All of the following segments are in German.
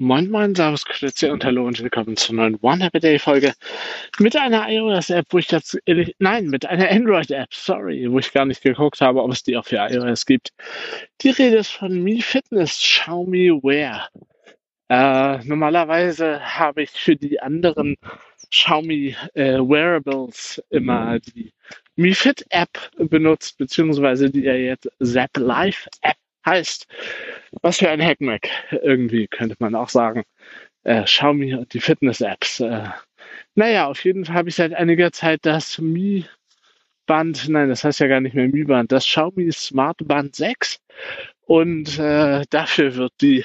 Moin Moin, Servus, Grüße und Hallo und willkommen zur neuen One Happy Day Folge mit einer iOS-App, wo ich jetzt, nein, mit einer Android-App, sorry, wo ich gar nicht geguckt habe, ob es die auch für iOS gibt. Die Rede ist von Mi Fitness Xiaomi Wear. Äh, normalerweise habe ich für die anderen Xiaomi äh, Wearables immer die Mi Fit App benutzt, beziehungsweise die ja jetzt Zap Live App heißt. Was für ein Hackmack, irgendwie könnte man auch sagen. Äh, Xiaomi und die Fitness-Apps. Äh, naja, auf jeden Fall habe ich seit einiger Zeit das Mi Band, nein, das heißt ja gar nicht mehr Mi Band, das Xiaomi Smart Band 6. Und äh, dafür wird die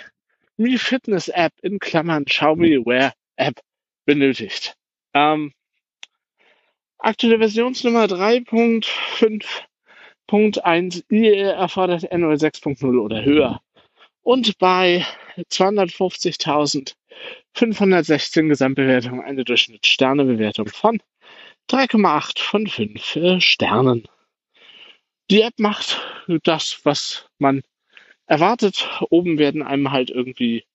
Mi Fitness App in Klammern Xiaomi Wear App benötigt. Ähm, aktuelle Versionsnummer 3.5.1 IE erfordert Android 6.0 oder höher und bei 250.516 Gesamtbewertungen eine Durchschnittssternebewertung von 3,8 von 5 äh, Sternen. Die App macht das, was man erwartet. Oben werden einem halt irgendwie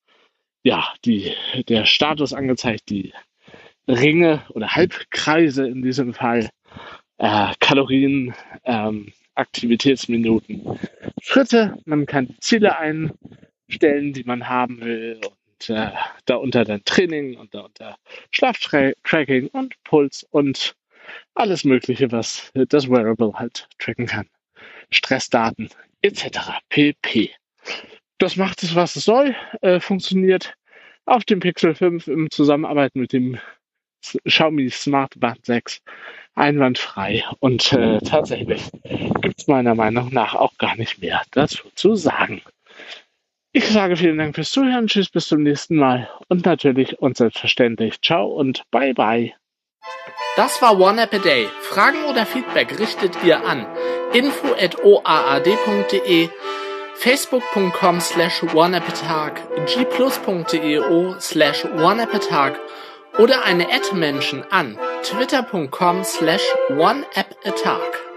ja die der Status angezeigt, die Ringe oder Halbkreise in diesem Fall, äh, Kalorien, ähm, Aktivitätsminuten, Schritte. Man kann Ziele einstellen, die man haben will und äh, darunter dann Training und darunter Schlaftracking und Puls und alles Mögliche, was das Wearable halt tracken kann. Stressdaten etc. pp. Das macht es, was es soll, äh, funktioniert auf dem Pixel 5 im Zusammenarbeit mit dem Xiaomi Smart Band 6 einwandfrei und äh, tatsächlich gibt es meiner Meinung nach auch gar nicht mehr dazu zu sagen. Ich sage vielen Dank fürs Zuhören, tschüss, bis zum nächsten Mal und natürlich und selbstverständlich ciao und bye bye. Das war One App a Day. Fragen oder Feedback richtet ihr an info@oaad.de facebook.com slash oneappatag, gplus.io slash oneappatag oder eine Ad-Menschen an twitter.com slash oneappatag.